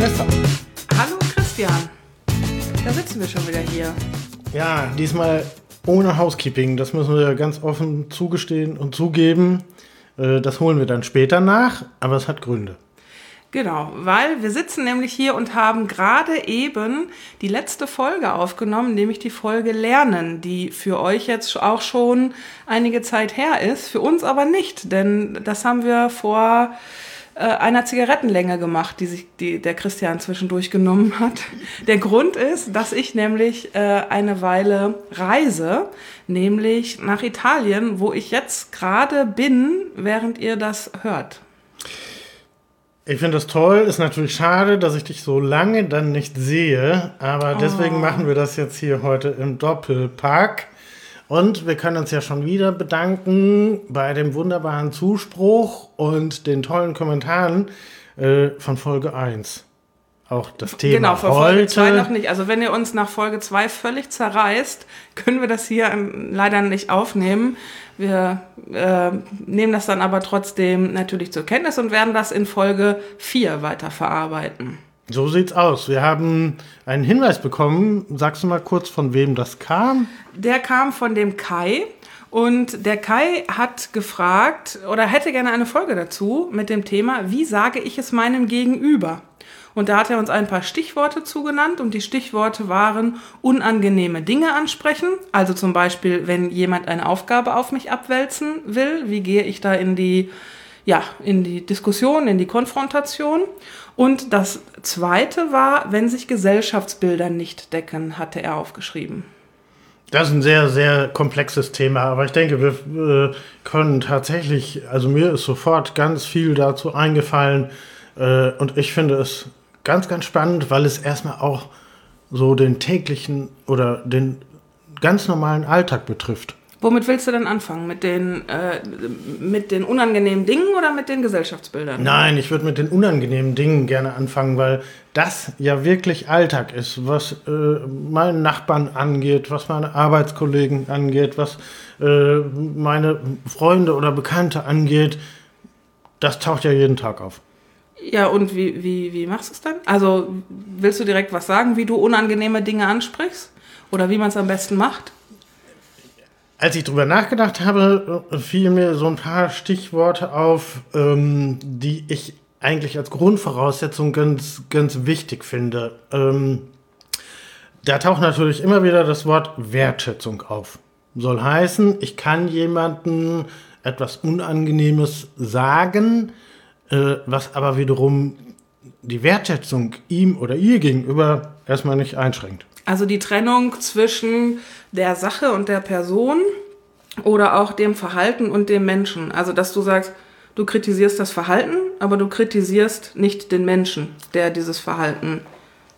Hallo Vanessa. Hallo Christian. Da sitzen wir schon wieder hier. Ja, diesmal ohne Housekeeping. Das müssen wir ganz offen zugestehen und zugeben. Äh, Das holen wir dann später nach, aber es hat Gründe. Genau, weil wir sitzen nämlich hier und haben gerade eben die letzte Folge aufgenommen, nämlich die Folge Lernen, die für euch jetzt auch schon einige Zeit her ist, für uns aber nicht, denn das haben wir vor äh, einer Zigarettenlänge gemacht, die sich die, der Christian zwischendurch genommen hat. Der Grund ist, dass ich nämlich äh, eine Weile reise, nämlich nach Italien, wo ich jetzt gerade bin, während ihr das hört. Ich finde das toll. Ist natürlich schade, dass ich dich so lange dann nicht sehe. Aber deswegen machen wir das jetzt hier heute im Doppelpack. Und wir können uns ja schon wieder bedanken bei dem wunderbaren Zuspruch und den tollen Kommentaren äh, von Folge 1. Auch das Thema Genau, für Folge 2 heute. noch nicht. Also wenn ihr uns nach Folge 2 völlig zerreißt, können wir das hier ähm, leider nicht aufnehmen. Wir äh, nehmen das dann aber trotzdem natürlich zur Kenntnis und werden das in Folge 4 weiter verarbeiten. So sieht's aus. Wir haben einen Hinweis bekommen. Sagst du mal kurz, von wem das kam? Der kam von dem Kai und der Kai hat gefragt oder hätte gerne eine Folge dazu mit dem Thema, wie sage ich es meinem Gegenüber? Und da hat er uns ein paar Stichworte zugenannt und die Stichworte waren unangenehme Dinge ansprechen. Also zum Beispiel, wenn jemand eine Aufgabe auf mich abwälzen will, wie gehe ich da in die, ja, in die Diskussion, in die Konfrontation? Und das zweite war, wenn sich Gesellschaftsbilder nicht decken, hatte er aufgeschrieben. Das ist ein sehr, sehr komplexes Thema, aber ich denke, wir äh, können tatsächlich, also mir ist sofort ganz viel dazu eingefallen äh, und ich finde es ganz, ganz spannend, weil es erstmal auch so den täglichen oder den ganz normalen Alltag betrifft. Womit willst du denn anfangen? Mit den, äh, mit den unangenehmen Dingen oder mit den Gesellschaftsbildern? Nein, ich würde mit den unangenehmen Dingen gerne anfangen, weil das ja wirklich Alltag ist, was äh, meinen Nachbarn angeht, was meine Arbeitskollegen angeht, was äh, meine Freunde oder Bekannte angeht. Das taucht ja jeden Tag auf. Ja, und wie, wie, wie machst du es dann? Also willst du direkt was sagen, wie du unangenehme Dinge ansprichst? Oder wie man es am besten macht? Als ich drüber nachgedacht habe, fielen mir so ein paar Stichworte auf, ähm, die ich eigentlich als Grundvoraussetzung ganz, ganz wichtig finde. Ähm, da taucht natürlich immer wieder das Wort Wertschätzung auf. Soll heißen, ich kann jemandem etwas Unangenehmes sagen, äh, was aber wiederum die Wertschätzung ihm oder ihr gegenüber erstmal nicht einschränkt. Also die Trennung zwischen der Sache und der Person oder auch dem Verhalten und dem Menschen. Also dass du sagst, du kritisierst das Verhalten, aber du kritisierst nicht den Menschen, der dieses Verhalten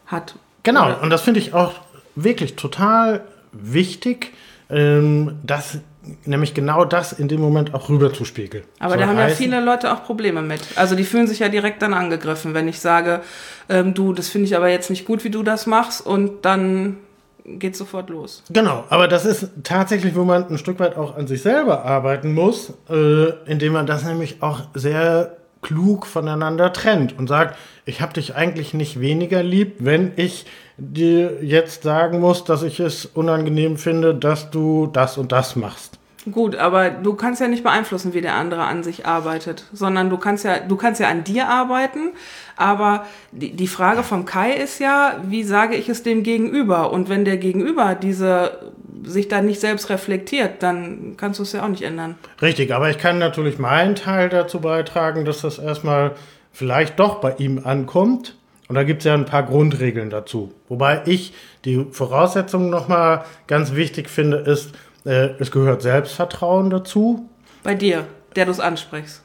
hat. Genau, und das finde ich auch wirklich total wichtig, ähm, dass nämlich genau das in dem Moment auch rüberzuspiegeln. Aber Soll da haben ja heißen- viele Leute auch Probleme mit. Also die fühlen sich ja direkt dann angegriffen, wenn ich sage, ähm, du, das finde ich aber jetzt nicht gut, wie du das machst und dann geht sofort los. Genau, aber das ist tatsächlich, wo man ein Stück weit auch an sich selber arbeiten muss, äh, indem man das nämlich auch sehr klug voneinander trennt und sagt, ich habe dich eigentlich nicht weniger lieb, wenn ich dir jetzt sagen muss, dass ich es unangenehm finde, dass du das und das machst. Gut, aber du kannst ja nicht beeinflussen, wie der andere an sich arbeitet, sondern du kannst ja, du kannst ja an dir arbeiten, aber die, die Frage vom Kai ist ja, wie sage ich es dem Gegenüber? Und wenn der Gegenüber diese sich da nicht selbst reflektiert, dann kannst du es ja auch nicht ändern. Richtig, aber ich kann natürlich meinen Teil dazu beitragen, dass das erstmal vielleicht doch bei ihm ankommt. Und da gibt es ja ein paar Grundregeln dazu. Wobei ich die Voraussetzung nochmal ganz wichtig finde, ist, äh, es gehört Selbstvertrauen dazu. Bei dir, der du es ansprichst.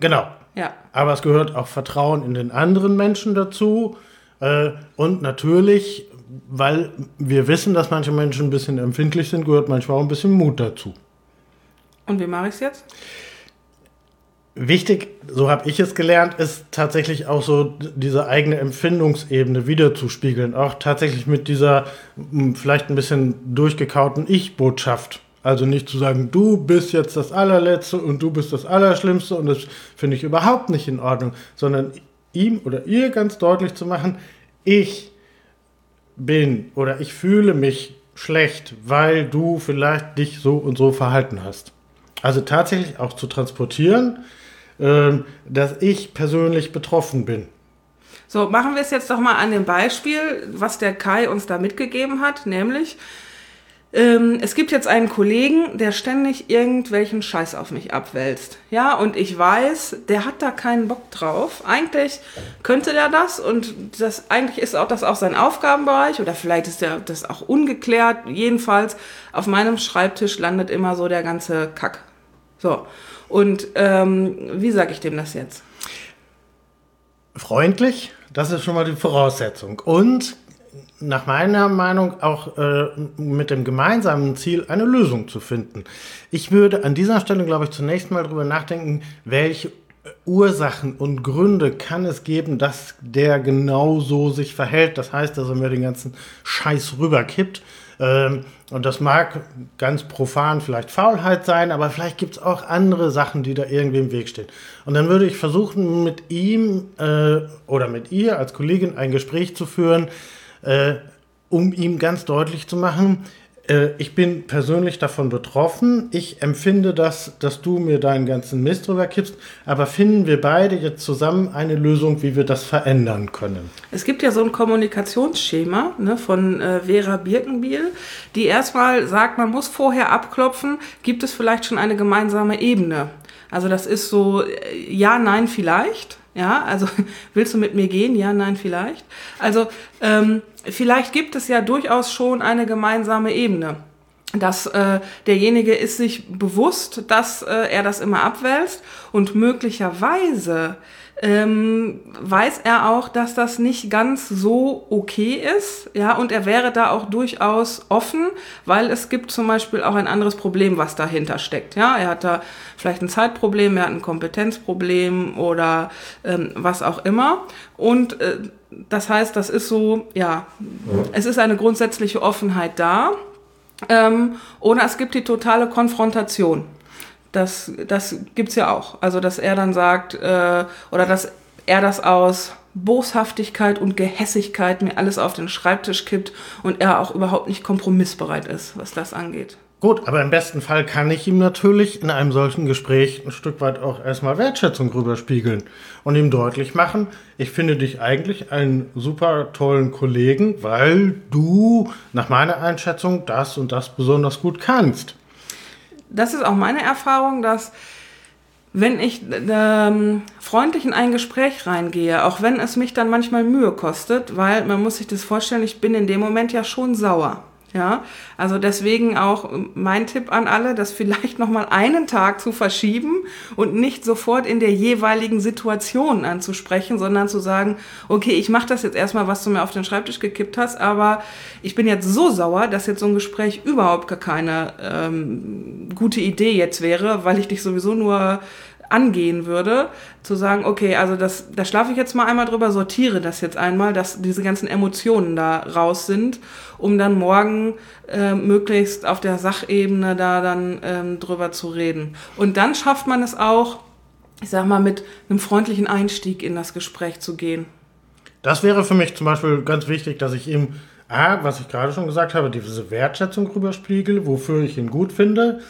Genau. Ja. Aber es gehört auch Vertrauen in den anderen Menschen dazu. Äh, und natürlich, weil wir wissen, dass manche Menschen ein bisschen empfindlich sind, gehört manchmal auch ein bisschen Mut dazu. Und wie mache ich es jetzt? Wichtig, so habe ich es gelernt, ist tatsächlich auch so diese eigene Empfindungsebene wiederzuspiegeln. Auch tatsächlich mit dieser vielleicht ein bisschen durchgekauten Ich-Botschaft. Also nicht zu sagen, du bist jetzt das allerletzte und du bist das Allerschlimmste und das finde ich überhaupt nicht in Ordnung, sondern ihm oder ihr ganz deutlich zu machen, ich bin oder ich fühle mich schlecht, weil du vielleicht dich so und so verhalten hast. Also tatsächlich auch zu transportieren, äh, dass ich persönlich betroffen bin. So, machen wir es jetzt doch mal an dem Beispiel, was der Kai uns da mitgegeben hat, nämlich ähm, es gibt jetzt einen Kollegen, der ständig irgendwelchen Scheiß auf mich abwälzt. Ja, und ich weiß, der hat da keinen Bock drauf. Eigentlich könnte der das und das eigentlich ist auch das auch sein Aufgabenbereich oder vielleicht ist der das auch ungeklärt. Jedenfalls auf meinem Schreibtisch landet immer so der ganze Kack. So. Und ähm, wie sage ich dem das jetzt? Freundlich, das ist schon mal die Voraussetzung. Und nach meiner Meinung auch äh, mit dem gemeinsamen Ziel, eine Lösung zu finden. Ich würde an dieser Stelle, glaube ich, zunächst mal darüber nachdenken, welche Ursachen und Gründe kann es geben, dass der genau so sich verhält. Das heißt, dass er mir den ganzen Scheiß rüberkippt. Ähm, und das mag ganz profan vielleicht Faulheit sein, aber vielleicht gibt es auch andere Sachen, die da irgendwie im Weg stehen. Und dann würde ich versuchen, mit ihm äh, oder mit ihr als Kollegin ein Gespräch zu führen, äh, um ihm ganz deutlich zu machen, ich bin persönlich davon betroffen. Ich empfinde das, dass du mir deinen ganzen Mist drüber kippst. Aber finden wir beide jetzt zusammen eine Lösung, wie wir das verändern können? Es gibt ja so ein Kommunikationsschema ne, von äh, Vera Birkenbiel, die erstmal sagt, man muss vorher abklopfen, gibt es vielleicht schon eine gemeinsame Ebene. Also das ist so, äh, ja, nein, vielleicht. Ja, also willst du mit mir gehen? Ja, nein, vielleicht. Also ähm, vielleicht gibt es ja durchaus schon eine gemeinsame Ebene. Dass äh, derjenige ist sich bewusst, dass äh, er das immer abwälzt und möglicherweise ähm, weiß er auch, dass das nicht ganz so okay ist, ja, und er wäre da auch durchaus offen, weil es gibt zum Beispiel auch ein anderes Problem, was dahinter steckt, ja, er hat da vielleicht ein Zeitproblem, er hat ein Kompetenzproblem oder ähm, was auch immer. Und äh, das heißt, das ist so, ja, es ist eine grundsätzliche Offenheit da, ähm, oder es gibt die totale Konfrontation. Das, das gibt's ja auch. Also, dass er dann sagt, äh, oder dass er das aus Boshaftigkeit und Gehässigkeit mir alles auf den Schreibtisch kippt und er auch überhaupt nicht kompromissbereit ist, was das angeht. Gut, aber im besten Fall kann ich ihm natürlich in einem solchen Gespräch ein Stück weit auch erstmal Wertschätzung rüberspiegeln und ihm deutlich machen, ich finde dich eigentlich einen super tollen Kollegen, weil du nach meiner Einschätzung das und das besonders gut kannst das ist auch meine Erfahrung, dass wenn ich ähm, freundlich in ein Gespräch reingehe, auch wenn es mich dann manchmal Mühe kostet, weil man muss sich das vorstellen, ich bin in dem Moment ja schon sauer. Ja, also deswegen auch mein Tipp an alle, das vielleicht noch mal einen Tag zu verschieben und nicht sofort in der jeweiligen Situation anzusprechen, sondern zu sagen, okay, ich mache das jetzt erstmal, was du mir auf den Schreibtisch gekippt hast, aber ich bin jetzt so sauer, dass jetzt so ein Gespräch überhaupt gar keine ähm, gute Idee jetzt wäre, weil ich dich sowieso nur angehen würde, zu sagen, okay, also das, da schlafe ich jetzt mal einmal drüber, sortiere das jetzt einmal, dass diese ganzen Emotionen da raus sind, um dann morgen äh, möglichst auf der Sachebene da dann ähm, drüber zu reden. Und dann schafft man es auch, ich sag mal, mit einem freundlichen Einstieg in das Gespräch zu gehen. Das wäre für mich zum Beispiel ganz wichtig, dass ich ihm, ah, was ich gerade schon gesagt habe, diese Wertschätzung rüberspiegel, wofür ich ihn gut finde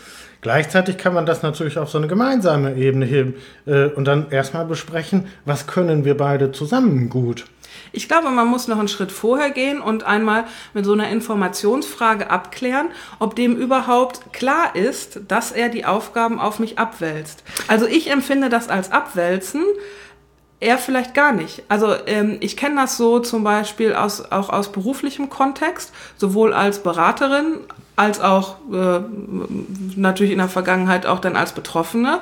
Gleichzeitig kann man das natürlich auf so eine gemeinsame Ebene heben äh, und dann erstmal besprechen, was können wir beide zusammen gut. Ich glaube, man muss noch einen Schritt vorher gehen und einmal mit so einer Informationsfrage abklären, ob dem überhaupt klar ist, dass er die Aufgaben auf mich abwälzt. Also ich empfinde das als Abwälzen, er vielleicht gar nicht. Also ähm, ich kenne das so zum Beispiel aus, auch aus beruflichem Kontext, sowohl als Beraterin als auch äh, natürlich in der Vergangenheit auch dann als Betroffene,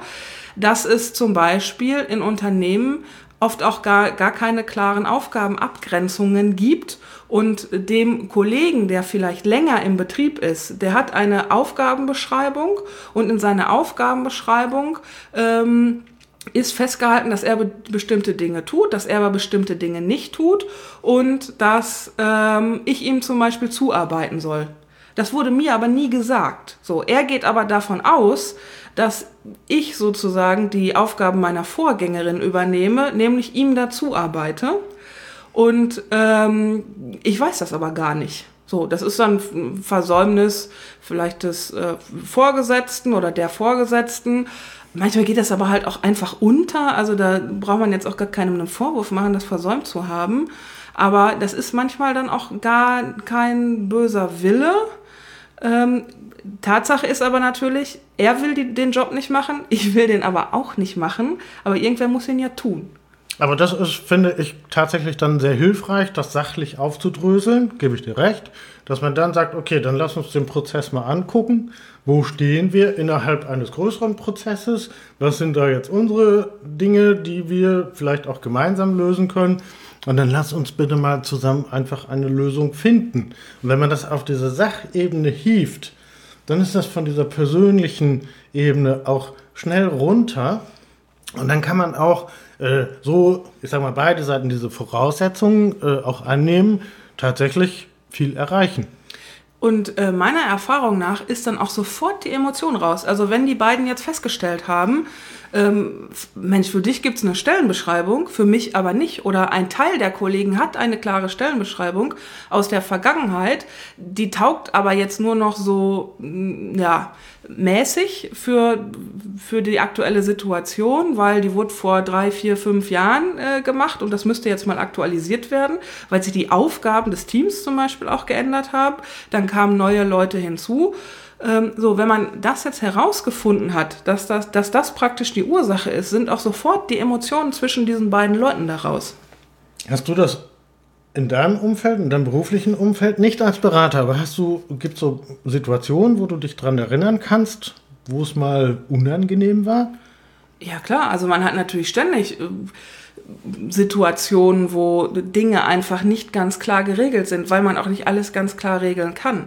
dass es zum Beispiel in Unternehmen oft auch gar, gar keine klaren Aufgabenabgrenzungen gibt und dem Kollegen, der vielleicht länger im Betrieb ist, der hat eine Aufgabenbeschreibung und in seiner Aufgabenbeschreibung ähm, ist festgehalten, dass er be bestimmte Dinge tut, dass er aber bestimmte Dinge nicht tut und dass ähm, ich ihm zum Beispiel zuarbeiten soll. Das wurde mir aber nie gesagt. So, er geht aber davon aus, dass ich sozusagen die Aufgaben meiner Vorgängerin übernehme, nämlich ihm dazu arbeite. Und ähm, ich weiß das aber gar nicht. So, das ist dann Versäumnis vielleicht des äh, Vorgesetzten oder der Vorgesetzten. Manchmal geht das aber halt auch einfach unter. Also da braucht man jetzt auch gar keinem einen Vorwurf machen, das versäumt zu haben. Aber das ist manchmal dann auch gar kein böser Wille. Ähm, Tatsache ist aber natürlich, er will die, den Job nicht machen, ich will den aber auch nicht machen, aber irgendwer muss ihn ja tun. Aber das ist, finde ich, tatsächlich dann sehr hilfreich, das sachlich aufzudröseln, gebe ich dir recht, dass man dann sagt, okay, dann lass uns den Prozess mal angucken. Wo stehen wir innerhalb eines größeren Prozesses? Was sind da jetzt unsere Dinge, die wir vielleicht auch gemeinsam lösen können? Und dann lass uns bitte mal zusammen einfach eine Lösung finden. Und wenn man das auf diese Sachebene hieft, dann ist das von dieser persönlichen Ebene auch schnell runter. Und dann kann man auch äh, so, ich sag mal, beide Seiten diese Voraussetzungen äh, auch annehmen, tatsächlich viel erreichen. Und äh, meiner Erfahrung nach ist dann auch sofort die Emotion raus. Also wenn die beiden jetzt festgestellt haben, ähm, Mensch, für dich gibt es eine Stellenbeschreibung, für mich aber nicht. Oder ein Teil der Kollegen hat eine klare Stellenbeschreibung aus der Vergangenheit, die taugt aber jetzt nur noch so, mm, ja, mäßig für, für die aktuelle Situation, weil die wurde vor drei, vier, fünf Jahren äh, gemacht und das müsste jetzt mal aktualisiert werden, weil sich die Aufgaben des Teams zum Beispiel auch geändert haben. Dann kamen neue Leute hinzu. Ähm, so, wenn man das jetzt herausgefunden hat, dass das, dass das praktisch die Ursache ist, sind auch sofort die Emotionen zwischen diesen beiden Leuten daraus. Hast du das in deinem Umfeld, in deinem beruflichen Umfeld, nicht als Berater, aber hast du, gibt es so Situationen, wo du dich daran erinnern kannst, wo es mal unangenehm war? Ja klar, also man hat natürlich ständig äh, Situationen, wo Dinge einfach nicht ganz klar geregelt sind, weil man auch nicht alles ganz klar regeln kann.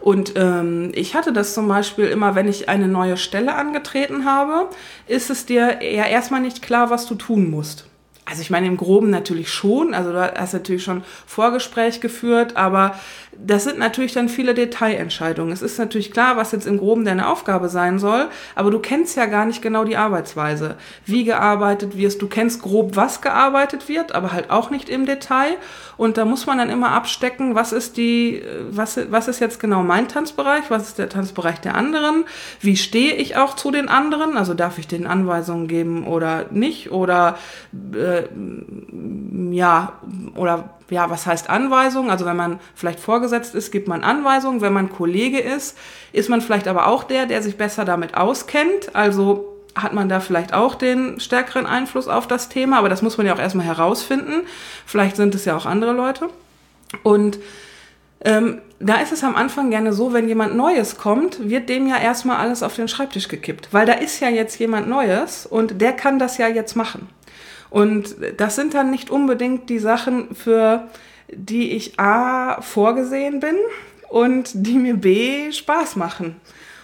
Und ähm, ich hatte das zum Beispiel immer, wenn ich eine neue Stelle angetreten habe, ist es dir ja erstmal nicht klar, was du tun musst. Also ich meine im Groben natürlich schon, also du hast natürlich schon Vorgespräch geführt, aber das sind natürlich dann viele Detailentscheidungen. Es ist natürlich klar, was jetzt im Groben deine Aufgabe sein soll, aber du kennst ja gar nicht genau die Arbeitsweise, wie gearbeitet wirst. Du kennst grob, was gearbeitet wird, aber halt auch nicht im Detail. Und da muss man dann immer abstecken, was ist die, was, was ist jetzt genau mein Tanzbereich, was ist der Tanzbereich der anderen, wie stehe ich auch zu den anderen, also darf ich denen Anweisungen geben oder nicht oder äh, ja, oder ja, was heißt Anweisung? Also wenn man vielleicht vorgesetzt ist, gibt man Anweisungen. Wenn man Kollege ist, ist man vielleicht aber auch der, der sich besser damit auskennt. Also hat man da vielleicht auch den stärkeren Einfluss auf das Thema, aber das muss man ja auch erstmal herausfinden. Vielleicht sind es ja auch andere Leute. Und ähm, da ist es am Anfang gerne so, wenn jemand Neues kommt, wird dem ja erstmal alles auf den Schreibtisch gekippt. Weil da ist ja jetzt jemand Neues und der kann das ja jetzt machen. Und das sind dann nicht unbedingt die Sachen, für die ich A vorgesehen bin und die mir B Spaß machen.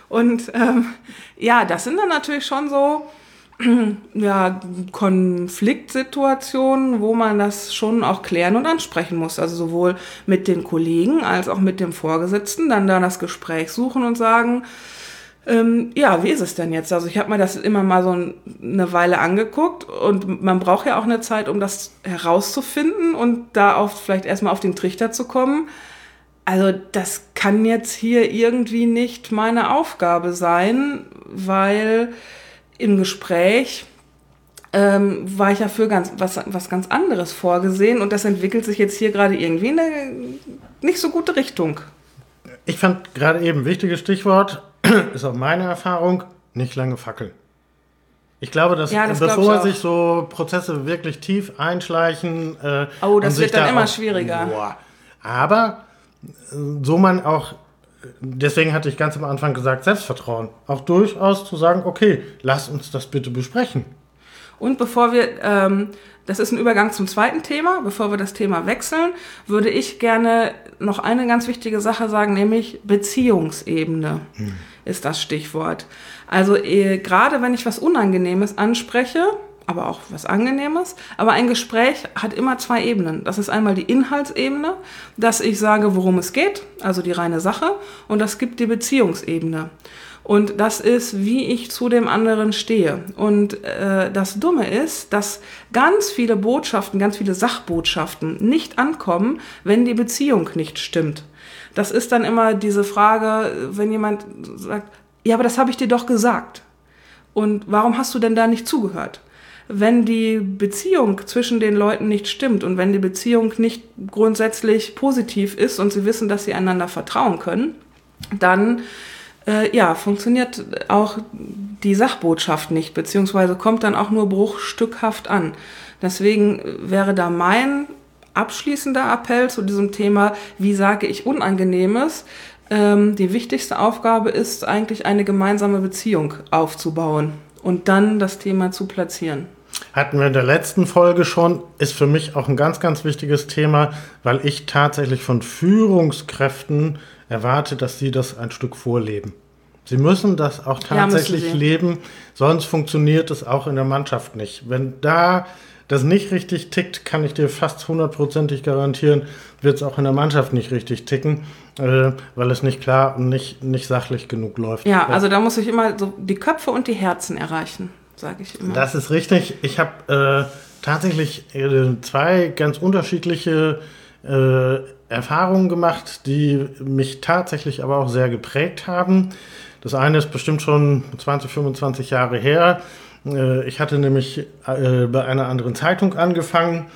Und ähm, ja, das sind dann natürlich schon so ja, Konfliktsituationen, wo man das schon auch klären und ansprechen muss. Also sowohl mit den Kollegen als auch mit dem Vorgesetzten, dann da das Gespräch suchen und sagen, ähm, ja, wie ist es denn jetzt? Also ich habe mir das immer mal so eine Weile angeguckt und man braucht ja auch eine Zeit, um das herauszufinden und da auch vielleicht erstmal auf den Trichter zu kommen. Also das kann jetzt hier irgendwie nicht meine Aufgabe sein, weil im Gespräch ähm, war ich ja für ganz, was, was ganz anderes vorgesehen und das entwickelt sich jetzt hier gerade irgendwie in eine nicht so gute Richtung. Ich fand gerade eben wichtiges Stichwort, ist auch meine Erfahrung, nicht lange fackeln. Ich glaube, dass ja, das bevor sich so Prozesse wirklich tief einschleichen. Äh, oh, das wird dann da immer auch, schwieriger. Boah. Aber äh, so man auch, deswegen hatte ich ganz am Anfang gesagt, Selbstvertrauen. Auch durchaus zu sagen, okay, lass uns das bitte besprechen. Und bevor wir, ähm, das ist ein Übergang zum zweiten Thema, bevor wir das Thema wechseln, würde ich gerne noch eine ganz wichtige Sache sagen, nämlich Beziehungsebene. Hm ist das Stichwort. Also eh, gerade wenn ich was Unangenehmes anspreche, aber auch was Angenehmes. Aber ein Gespräch hat immer zwei Ebenen. Das ist einmal die Inhaltsebene, dass ich sage, worum es geht, also die reine Sache, und das gibt die Beziehungsebene. Und das ist, wie ich zu dem anderen stehe. Und äh, das Dumme ist, dass ganz viele Botschaften, ganz viele Sachbotschaften nicht ankommen, wenn die Beziehung nicht stimmt. Das ist dann immer diese Frage, wenn jemand sagt, ja, aber das habe ich dir doch gesagt. Und warum hast du denn da nicht zugehört? Wenn die Beziehung zwischen den Leuten nicht stimmt und wenn die Beziehung nicht grundsätzlich positiv ist und sie wissen, dass sie einander vertrauen können, dann äh, ja, funktioniert auch die Sachbotschaft nicht, beziehungsweise kommt dann auch nur bruchstückhaft an. Deswegen wäre da mein abschließender Appell zu diesem Thema, wie sage ich Unangenehmes. Ähm, die wichtigste Aufgabe ist eigentlich eine gemeinsame Beziehung aufzubauen und dann das Thema zu platzieren. Hatten wir in der letzten Folge schon, ist für mich auch ein ganz, ganz wichtiges Thema, weil ich tatsächlich von Führungskräften erwarte, dass sie das ein Stück vorleben. Sie müssen das auch tatsächlich ja, leben, sonst funktioniert es auch in der Mannschaft nicht. Wenn da das nicht richtig tickt, kann ich dir fast hundertprozentig garantieren, wird es auch in der Mannschaft nicht richtig ticken, äh, weil es nicht klar und nicht, nicht sachlich genug läuft. Ja, also da muss ich immer so die Köpfe und die Herzen erreichen, sage ich immer. Das ist richtig. Ich habe äh, tatsächlich äh, zwei ganz unterschiedliche äh, Erfahrungen gemacht, die mich tatsächlich aber auch sehr geprägt haben. Das eine ist bestimmt schon 20, 25 Jahre her. Äh, ich hatte nämlich äh, bei einer anderen Zeitung angefangen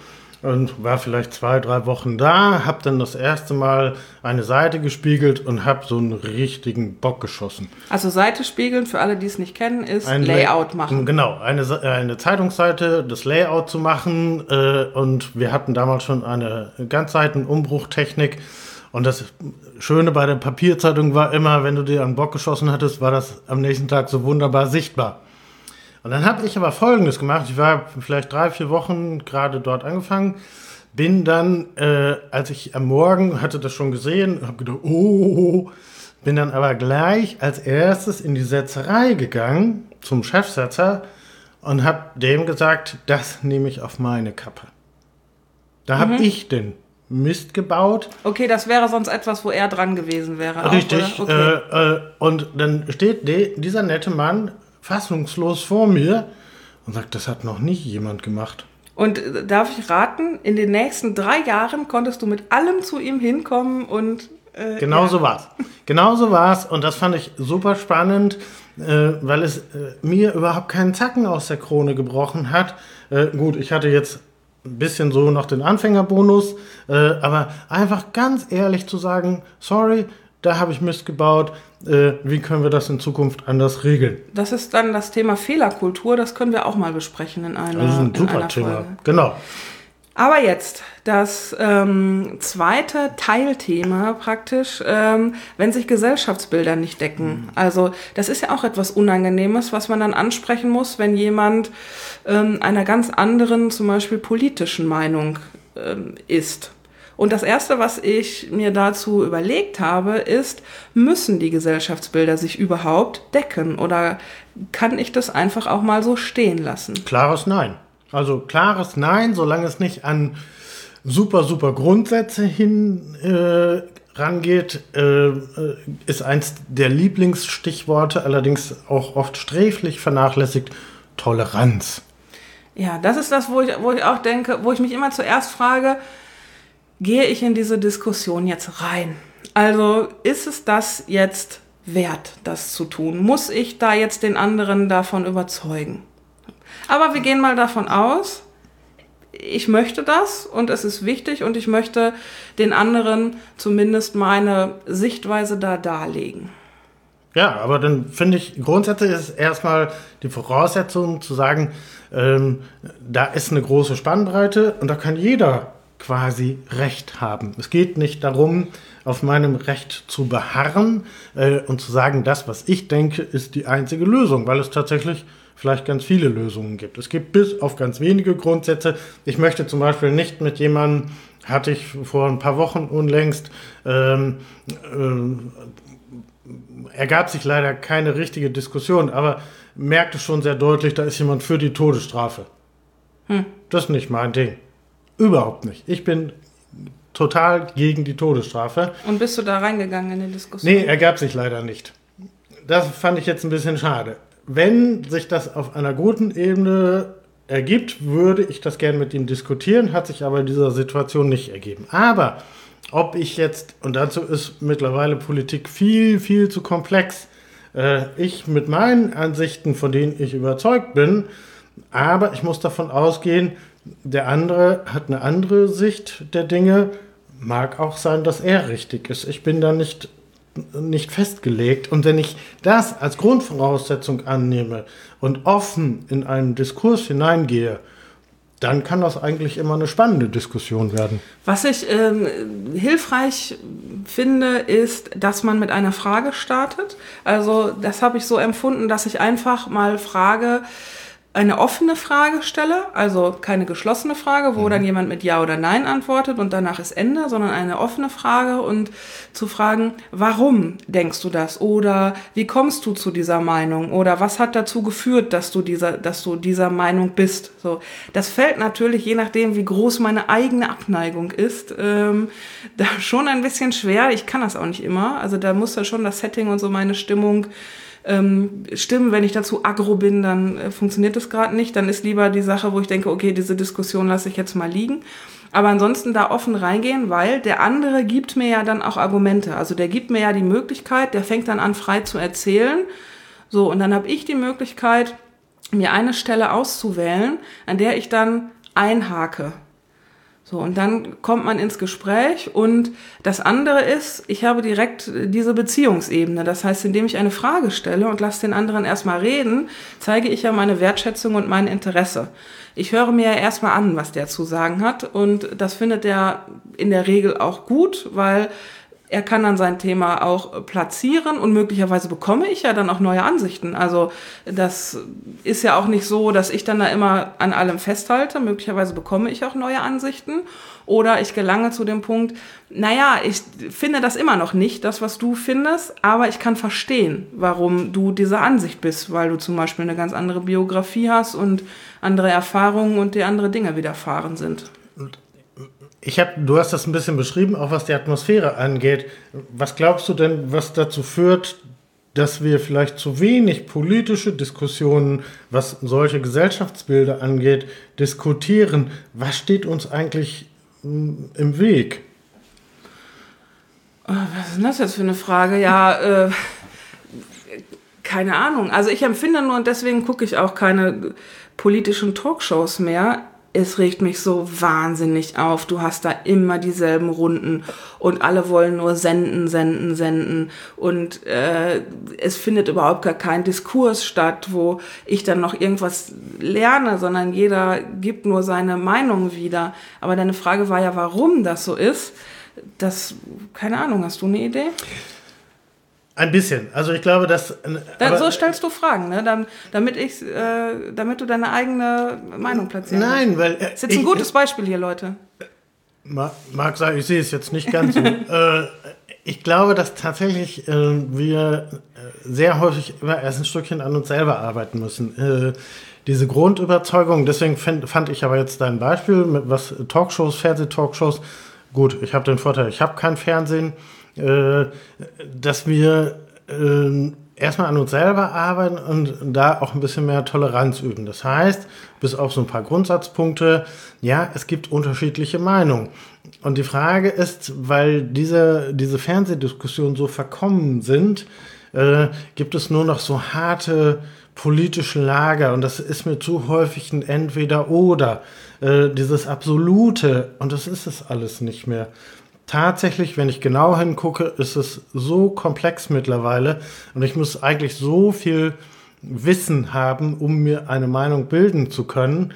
und war vielleicht zwei, drei Wochen da, habe dann das erste Mal eine Seite gespiegelt und habe so einen richtigen Bock geschossen. Also Seite spiegeln, für alle, die es nicht kennen, ist ein Layout machen. Genau, eine, eine Zeitungsseite, das Layout zu machen äh, und wir hatten damals schon eine Ganzseitenumbruchtechnik und das Schöne bei der Papierzeitung war immer, wenn du dir einen Bock geschossen hattest, war das am nächsten Tag so wunderbar sichtbar. Und dann habe ich aber Folgendes gemacht. Ich war vielleicht drei, vier Wochen gerade dort angefangen. Bin dann, äh, als ich am Morgen hatte das schon gesehen, habe gedacht, oh, bin dann aber gleich als erstes in die Setzerei gegangen zum Chefsetzer und habe dem gesagt, das nehme ich auf meine Kappe. Da habe mhm. ich den Mist gebaut. Okay, das wäre sonst etwas, wo er dran gewesen wäre. Richtig. Auch, okay. äh, äh, und dann steht de, dieser nette Mann fassungslos vor mir und sagt, das hat noch nie jemand gemacht. Und äh, darf ich raten, in den nächsten drei Jahren konntest du mit allem zu ihm hinkommen und. Äh, genau ja. so war's. Genau so war's. Und das fand ich super spannend, äh, weil es äh, mir überhaupt keinen Zacken aus der Krone gebrochen hat. Äh, gut, ich hatte jetzt ein bisschen so noch den Anfängerbonus, aber einfach ganz ehrlich zu sagen, sorry, da habe ich Mist gebaut, äh, wie können wir das in Zukunft anders regeln? Das ist dann das Thema Fehlerkultur, das können wir auch mal besprechen in einer, das ist ein super Thema. Folge. Genau. Aber jetzt das ähm, zweite Teilthema praktisch, ähm, wenn sich Gesellschaftsbilder nicht decken. Mhm. Also das ist ja auch etwas Unangenehmes, was man dann ansprechen muss, wenn jemand ähm, einer ganz anderen, zum Beispiel politischen Meinung ähm, ist. Und das Erste, was ich mir dazu überlegt habe, ist, müssen die Gesellschaftsbilder sich überhaupt decken oder kann ich das einfach auch mal so stehen lassen? Klares Nein. Also klares Nein, solange es nicht an super, super Grundsätze hin äh, rangeht, äh, ist eins der Lieblingsstichworte, allerdings auch oft sträflich vernachlässigt, Toleranz. Ja, das ist das, wo ich, wo ich auch denke, wo ich mich immer zuerst frage, gehe ich in diese Diskussion jetzt rein? Also ist es das jetzt wert, das zu tun? Muss ich da jetzt den anderen davon überzeugen? Aber wir gehen mal davon aus, ich möchte das und es ist wichtig und ich möchte den anderen zumindest meine Sichtweise da darlegen. Ja, aber dann finde ich, grundsätzlich ist erstmal die Voraussetzung zu sagen, ähm, da ist eine große Spannbreite und da kann jeder quasi Recht haben. Es geht nicht darum, auf meinem Recht zu beharren äh, und zu sagen, das, was ich denke, ist die einzige Lösung, weil es tatsächlich vielleicht ganz viele Lösungen gibt. Es gibt bis auf ganz wenige Grundsätze. Ich möchte zum Beispiel nicht mit jemandem, hatte ich vor ein paar Wochen unlängst, ähm, ähm, ergab sich leider keine richtige Diskussion, aber merkte schon sehr deutlich, da ist jemand für die Todesstrafe. Hm. Das ist nicht mein Ding. Überhaupt nicht. Ich bin total gegen die Todesstrafe. Und bist du da reingegangen in die Diskussion? Nee, ergab sich leider nicht. das fand ich jetzt ein bisschen schade. Wenn sich das auf einer guten Ebene ergibt, würde ich das gerne mit ihm diskutieren, hat sich aber in dieser Situation nicht ergeben. Aber ob ich jetzt, und dazu ist mittlerweile Politik viel, viel zu komplex, äh, ich mit meinen Ansichten, von denen ich überzeugt bin, aber ich muss davon ausgehen, der andere hat eine andere Sicht der Dinge. Mag auch sein, dass er richtig ist. Ich bin da nicht, nicht festgelegt. Und wenn ich das als Grundvoraussetzung annehme und offen in einen Diskurs hineingehe, dann kann das eigentlich immer eine spannende Diskussion werden. Was ich ähm, hilfreich finde, ist, dass man mit einer Frage startet. Also das habe ich so empfunden, dass ich einfach mal frage, eine offene Frage stelle, also keine geschlossene Frage, wo mhm. dann jemand mit Ja oder Nein antwortet und danach ist Ende, sondern eine offene Frage und zu fragen, warum denkst du das? Oder wie kommst du zu dieser Meinung? Oder was hat dazu geführt, dass du dieser, dass du dieser Meinung bist? So, das fällt natürlich, je nachdem, wie groß meine eigene Abneigung ist, ähm, da schon ein bisschen schwer. Ich kann das auch nicht immer. Also da muss ja schon das Setting und so meine Stimmung ähm, stimmen. Wenn ich dazu aggro bin, dann äh, funktioniert das gerade nicht. Dann ist lieber die Sache, wo ich denke, okay, diese Diskussion lasse ich jetzt mal liegen. Aber ansonsten da offen reingehen, weil der andere gibt mir ja dann auch Argumente. Also der gibt mir ja die Möglichkeit, der fängt dann an frei zu erzählen. So, und dann habe ich die Möglichkeit, mir eine Stelle auszuwählen, an der ich dann einhake. So, und dann kommt man ins Gespräch und das andere ist, ich habe direkt diese Beziehungsebene. Das heißt, indem ich eine Frage stelle und lasse den anderen erstmal reden, zeige ich ja meine Wertschätzung und mein Interesse. Ich höre mir ja erstmal an, was der zu sagen hat und das findet er in der Regel auch gut, weil er kann dann sein Thema auch platzieren und möglicherweise bekomme ich ja dann auch neue Ansichten. Also das ist ja auch nicht so, dass ich dann da immer an allem festhalte. Möglicherweise bekomme ich auch neue Ansichten oder ich gelange zu dem Punkt, naja, ich finde das immer noch nicht, das, was du findest, aber ich kann verstehen, warum du dieser Ansicht bist, weil du zum Beispiel eine ganz andere Biografie hast und andere Erfahrungen und dir andere Dinge widerfahren sind. Ich hab, du hast das ein bisschen beschrieben, auch was die Atmosphäre angeht. Was glaubst du denn, was dazu führt, dass wir vielleicht zu wenig politische Diskussionen, was solche Gesellschaftsbilder angeht, diskutieren? Was steht uns eigentlich hm, im Weg? Oh, was ist denn das jetzt für eine Frage? Ja, äh, keine Ahnung. Also ich empfinde nur und deswegen gucke ich auch keine politischen Talkshows mehr es regt mich so wahnsinnig auf. Du hast da immer dieselben Runden und alle wollen nur senden, senden, senden. Und äh, es findet überhaupt gar kein Diskurs statt, wo ich dann noch irgendwas lerne, sondern jeder gibt nur seine Meinung wieder. Aber deine Frage war ja, warum das so ist. Das, keine Ahnung, hast du eine Idee? Ein bisschen. Also ich glaube, dass. Dann, so stellst du Fragen, ne? Dann, damit, ich, äh, damit du deine eigene Meinung platzierst. Nein, weil. Äh, das ist jetzt ich, ein gutes Beispiel hier, Leute. Mag sein, ich sehe es jetzt nicht ganz so. äh, ich glaube, dass tatsächlich äh, wir äh, sehr häufig immer erst ein Stückchen an uns selber arbeiten müssen. Äh, diese Grundüberzeugung, deswegen fand, fand ich aber jetzt dein Beispiel mit was Talkshows, Fernsehtalkshows. Gut, ich habe den Vorteil, ich habe kein Fernsehen äh, dass wir äh, erstmal an uns selber arbeiten und da auch ein bisschen mehr Toleranz üben. Das heißt, bis auf so ein paar Grundsatzpunkte, ja, es gibt unterschiedliche Meinungen. Und die Frage ist, weil diese, diese Fernsehdiskussionen so verkommen sind, äh, gibt es nur noch so harte politische Lager und das ist mir zu häufig ein Entweder-Oder. Äh, dieses Absolute und das ist es alles nicht mehr tatsächlich, wenn ich genau hingucke, ist es so komplex mittlerweile und ich muss eigentlich so viel Wissen haben, um mir eine Meinung bilden zu können.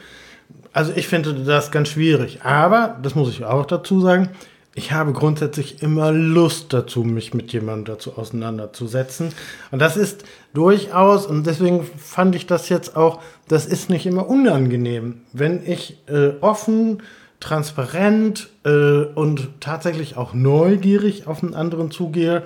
Also ich finde das ganz schwierig. Aber, das muss ich auch dazu sagen, ich habe grundsätzlich immer Lust dazu, mich mit jemandem dazu auseinanderzusetzen. Und das ist durchaus, und deswegen fand ich das jetzt auch, das ist nicht immer unangenehm. Wenn ich äh, offen transparent äh, und tatsächlich auch neugierig auf einen anderen zugehe,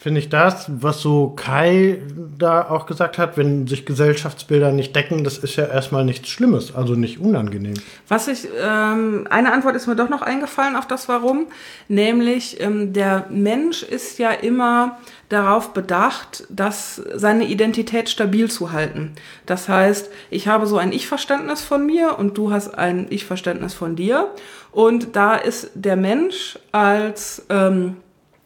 finde ich das, was so Kai da auch gesagt hat, wenn sich Gesellschaftsbilder nicht decken, das ist ja erstmal nichts Schlimmes, also nicht unangenehm. Was ich, ähm, eine Antwort ist mir doch noch eingefallen auf das Warum, nämlich ähm, der Mensch ist ja immer darauf bedacht, dass seine Identität stabil zu halten. Das heißt, ich habe so ein Ich-Verständnis von mir und du hast ein Ich-Verständnis von dir. Und da ist der Mensch als ähm,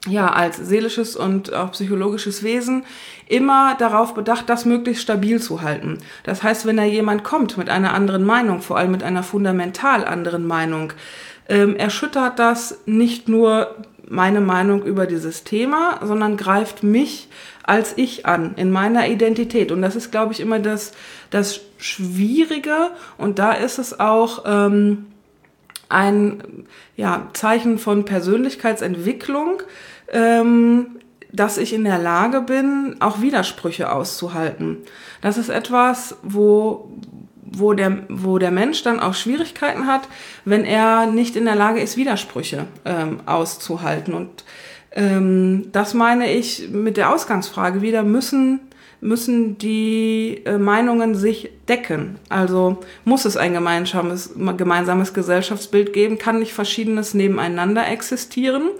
ja, als seelisches und auch psychologisches Wesen immer darauf bedacht, das möglichst stabil zu halten. Das heißt, wenn da jemand kommt mit einer anderen Meinung, vor allem mit einer fundamental anderen Meinung, ähm, erschüttert das nicht nur meine Meinung über dieses Thema, sondern greift mich als ich an, in meiner Identität. Und das ist, glaube ich, immer das, das Schwierige. Und da ist es auch ähm, ein ja, Zeichen von Persönlichkeitsentwicklung, ähm, dass ich in der Lage bin, auch Widersprüche auszuhalten. Das ist etwas, wo, wo, der, wo der Mensch dann auch Schwierigkeiten hat, wenn er nicht in der Lage ist, Widersprüche ähm, auszuhalten. Und ähm, das meine ich mit der Ausgangsfrage wieder, müssen, müssen die äh, Meinungen sich decken. Also muss es ein gemeinsames, gemeinsames Gesellschaftsbild geben, kann nicht verschiedenes nebeneinander existieren.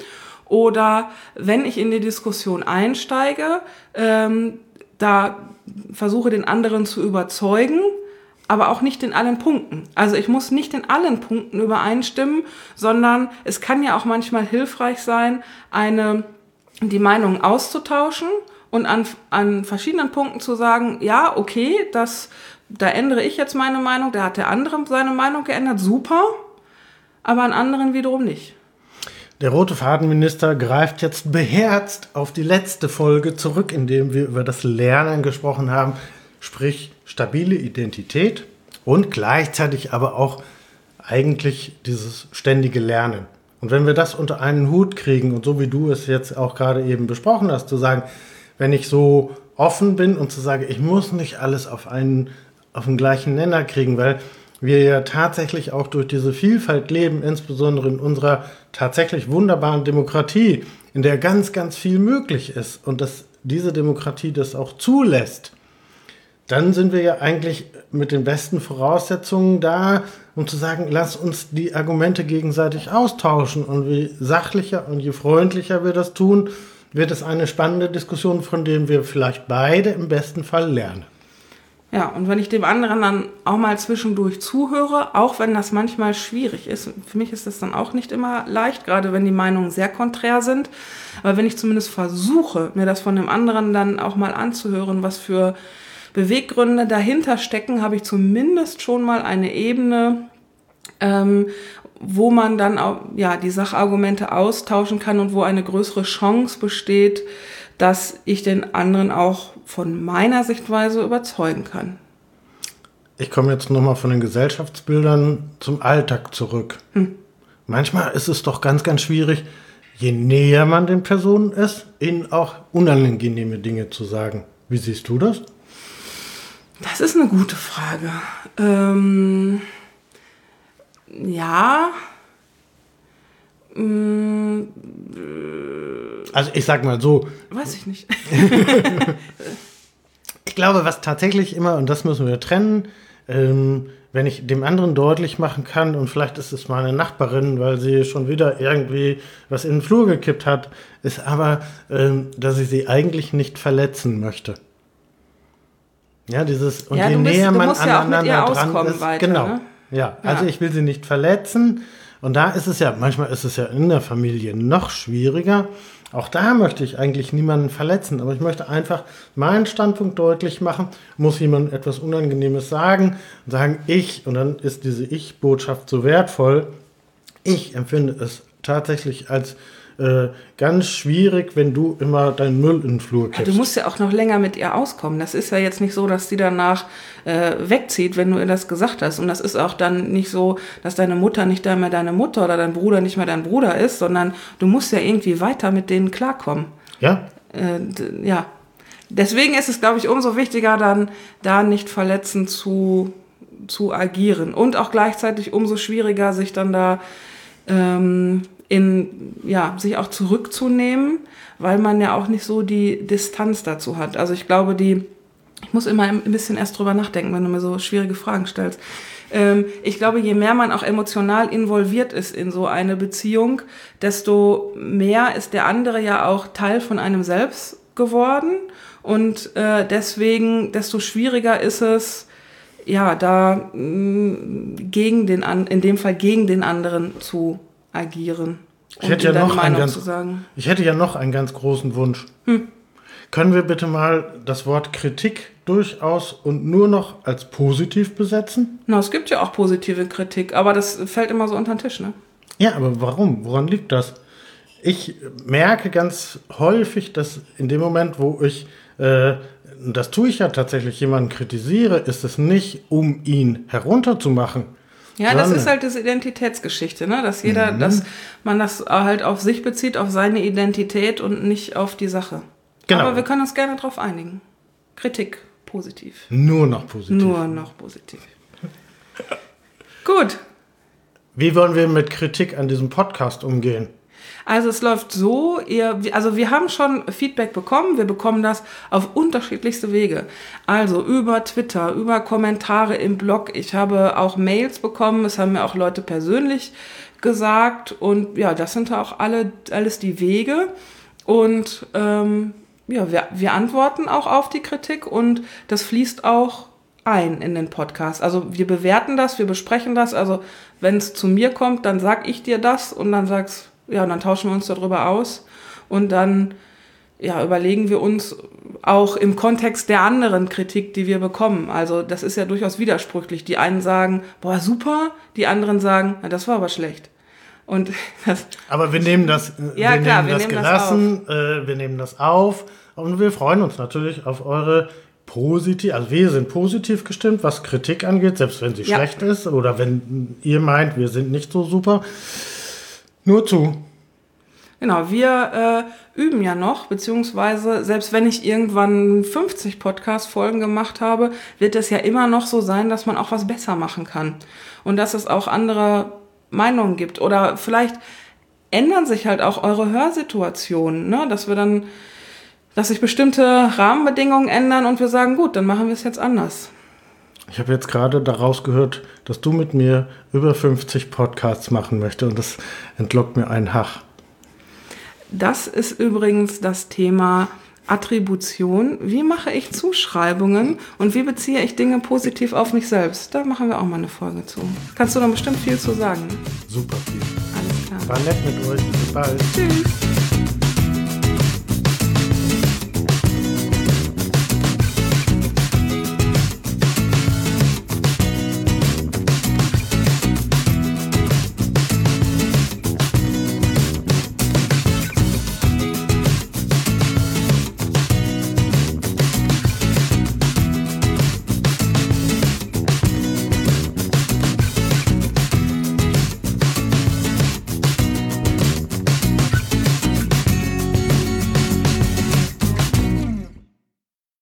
Oder wenn ich in die Diskussion einsteige, ähm, da versuche den anderen zu überzeugen, aber auch nicht in allen Punkten. Also ich muss nicht in allen Punkten übereinstimmen, sondern es kann ja auch manchmal hilfreich sein, eine, die Meinung auszutauschen und an, an verschiedenen Punkten zu sagen, ja, okay, das, da ändere ich jetzt meine Meinung, da hat der andere seine Meinung geändert, super, aber an anderen wiederum nicht. Der rote Fadenminister greift jetzt beherzt auf die letzte Folge zurück, in dem wir über das Lernen gesprochen haben, sprich stabile Identität und gleichzeitig aber auch eigentlich dieses ständige Lernen. Und wenn wir das unter einen Hut kriegen und so wie du es jetzt auch gerade eben besprochen hast, zu sagen, wenn ich so offen bin und zu sagen, ich muss nicht alles auf einen auf den gleichen Nenner kriegen, weil wir ja tatsächlich auch durch diese Vielfalt leben, insbesondere in unserer tatsächlich wunderbaren Demokratie, in der ganz, ganz viel möglich ist und dass diese Demokratie das auch zulässt, dann sind wir ja eigentlich mit den besten Voraussetzungen da, um zu sagen, lass uns die Argumente gegenseitig austauschen. Und je sachlicher und je freundlicher wir das tun, wird es eine spannende Diskussion, von der wir vielleicht beide im besten Fall lernen. Ja, und wenn ich dem anderen dann auch mal zwischendurch zuhöre, auch wenn das manchmal schwierig ist, für mich ist das dann auch nicht immer leicht, gerade wenn die Meinungen sehr konträr sind, aber wenn ich zumindest versuche, mir das von dem anderen dann auch mal anzuhören, was für Beweggründe dahinter stecken, habe ich zumindest schon mal eine Ebene, ähm, wo man dann auch ja die Sachargumente austauschen kann und wo eine größere Chance besteht, dass ich den anderen auch von meiner Sichtweise überzeugen kann. Ich komme jetzt nochmal von den Gesellschaftsbildern zum Alltag zurück. Hm. Manchmal ist es doch ganz, ganz schwierig, je näher man den Personen ist, ihnen auch unangenehme Dinge zu sagen. Wie siehst du das? Das ist eine gute Frage. Ähm, ja. Mm, also ich sag mal so. Weiß ich nicht. ich glaube, was tatsächlich immer, und das müssen wir trennen, ähm, wenn ich dem anderen deutlich machen kann, und vielleicht ist es meine Nachbarin, weil sie schon wieder irgendwie was in den Flur gekippt hat, ist aber, ähm, dass ich sie eigentlich nicht verletzen möchte. Ja, dieses, und ja, je bist, näher man aneinander ja dran ist, weiter, genau. Ne? Ja, also ja. ich will sie nicht verletzen. Und da ist es ja, manchmal ist es ja in der Familie noch schwieriger. Auch da möchte ich eigentlich niemanden verletzen, aber ich möchte einfach meinen Standpunkt deutlich machen. Muss jemand etwas Unangenehmes sagen sagen, ich, und dann ist diese Ich-Botschaft so wertvoll. Ich empfinde es tatsächlich als äh, ganz schwierig, wenn du immer deinen Müll in den Flur kippst. Du musst ja auch noch länger mit ihr auskommen. Das ist ja jetzt nicht so, dass sie danach äh, wegzieht, wenn du ihr das gesagt hast. Und das ist auch dann nicht so, dass deine Mutter nicht mehr deine Mutter oder dein Bruder nicht mehr dein Bruder ist, sondern du musst ja irgendwie weiter mit denen klarkommen. Ja. Äh, ja. Deswegen ist es, glaube ich, umso wichtiger, dann da nicht verletzend zu, zu agieren. Und auch gleichzeitig umso schwieriger, sich dann da ähm, in, ja, sich auch zurückzunehmen, weil man ja auch nicht so die Distanz dazu hat. Also ich glaube, die, ich muss immer ein bisschen erst drüber nachdenken, wenn du mir so schwierige Fragen stellst. Ähm, ich glaube, je mehr man auch emotional involviert ist in so eine Beziehung, desto mehr ist der andere ja auch Teil von einem selbst geworden. Und äh, deswegen, desto schwieriger ist es, ja, da mh, mm, gegen den, in dem Fall gegen den anderen zu agieren. Ich hätte, ja noch einen ganz, ich hätte ja noch einen ganz großen Wunsch. Hm. Können wir bitte mal das Wort Kritik durchaus und nur noch als positiv besetzen? Na, es gibt ja auch positive Kritik, aber das fällt immer so unter den Tisch, ne? Ja, aber warum? Woran liegt das? Ich merke ganz häufig, dass in dem Moment, wo ich, äh, das tue ich ja tatsächlich, jemanden kritisiere, ist es nicht, um ihn herunterzumachen, ja, das ist halt diese Identitätsgeschichte, ne? Dass jeder, mhm. dass man das halt auf sich bezieht, auf seine Identität und nicht auf die Sache. Genau. Aber wir können uns gerne darauf einigen. Kritik positiv. Nur noch positiv. Nur noch positiv. Gut. Wie wollen wir mit Kritik an diesem Podcast umgehen? Also es läuft so, ihr, also wir haben schon Feedback bekommen, wir bekommen das auf unterschiedlichste Wege. Also über Twitter, über Kommentare im Blog. Ich habe auch Mails bekommen, es haben mir auch Leute persönlich gesagt und ja, das sind auch alle, alles die Wege. Und ähm, ja, wir, wir antworten auch auf die Kritik und das fließt auch ein in den Podcast. Also wir bewerten das, wir besprechen das. Also wenn es zu mir kommt, dann sag ich dir das und dann sagst ja, und dann tauschen wir uns darüber aus und dann ja, überlegen wir uns auch im Kontext der anderen Kritik, die wir bekommen. Also das ist ja durchaus widersprüchlich. Die einen sagen, boah, super, die anderen sagen, na, das war aber schlecht. Und das, aber wir nehmen das, ja, wir klar, nehmen wir das nehmen gelassen, das äh, wir nehmen das auf und wir freuen uns natürlich auf eure positiv, also wir sind positiv gestimmt, was Kritik angeht, selbst wenn sie ja. schlecht ist oder wenn ihr meint, wir sind nicht so super. Nur zu. Genau, wir äh, üben ja noch, beziehungsweise selbst wenn ich irgendwann 50 Podcast-Folgen gemacht habe, wird es ja immer noch so sein, dass man auch was besser machen kann. Und dass es auch andere Meinungen gibt. Oder vielleicht ändern sich halt auch eure Hörsituationen, ne? dass wir dann, dass sich bestimmte Rahmenbedingungen ändern und wir sagen, gut, dann machen wir es jetzt anders. Ich habe jetzt gerade daraus gehört, dass du mit mir über 50 Podcasts machen möchtest und das entlockt mir einen Hach. Das ist übrigens das Thema Attribution. Wie mache ich Zuschreibungen und wie beziehe ich Dinge positiv auf mich selbst? Da machen wir auch mal eine Folge zu. Kannst du da bestimmt viel zu sagen. Super viel. Alles klar. War nett mit euch. Bis bald. Tschüss.